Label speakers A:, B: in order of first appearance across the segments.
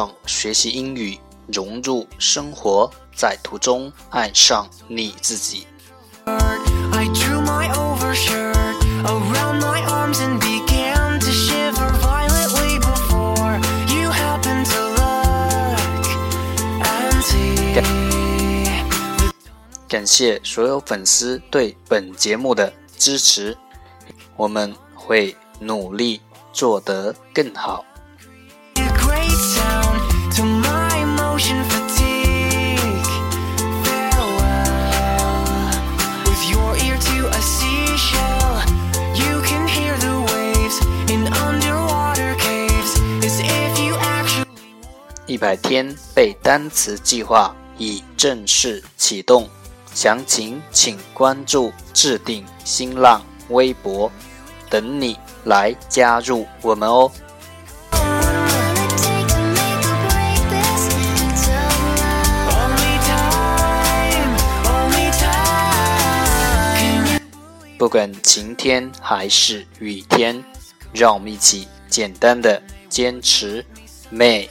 A: 让学习英语融入生活，在途中爱上你自己。感谢所有粉丝对本节目的支持，我们会努力做得更好。一百天背单词计划已正式启动，详情请关注置顶新浪微博，等你来加入我们哦。不管晴天还是雨天，让我们一起简单的坚持每。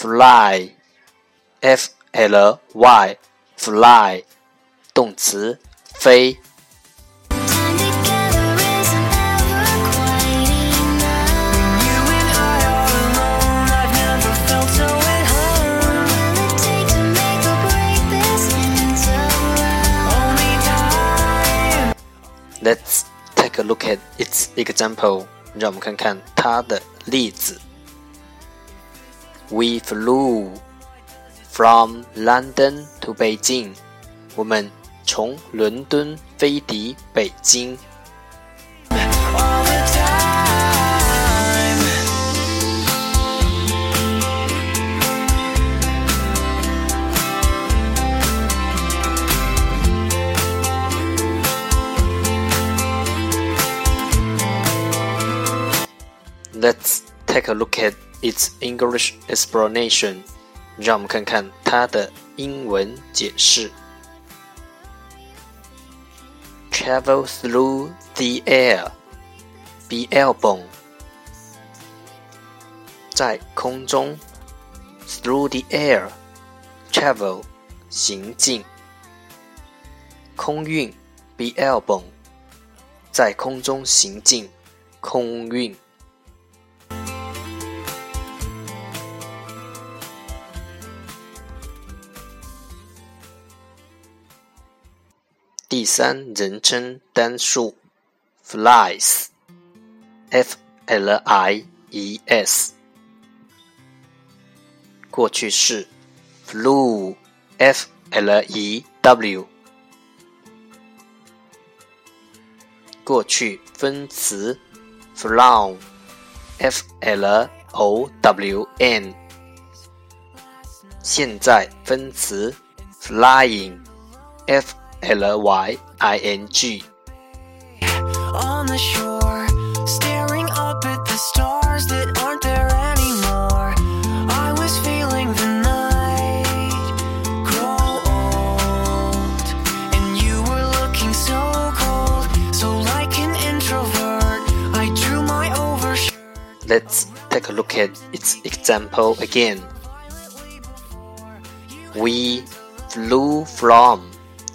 A: fly, f l y, fly，动词，飞。Let's take a look at its example. 让我们看看它的例子。 We flew from London to Beijing. 我们从伦敦飞抵北京。Let's take a look at its English explanation，让我们看看它的英文解释。Travel through the air, be airborne。在空中，through the air, travel 行进。空运，be airborne，在空中行进，空运。 第三人称单数，flies，f l i e s。过去式，flew，f l e w。过去分词，flown，f l o w n。现在分词，flying，f。L Y I N G。On the shore, staring up at the stars that aren't there anymore. I was feeling the night grow old, and you were looking so cold, so like an introvert. I drew my overshirt. Let's take a look at its example again. We flew from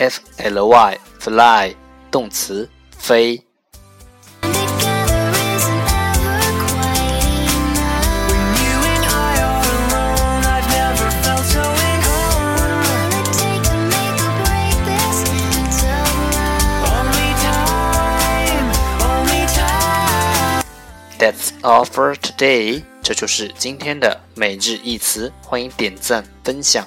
B: f l y fly 动词飞。That's all for today。这就是今天的每日一词。欢迎点赞分享，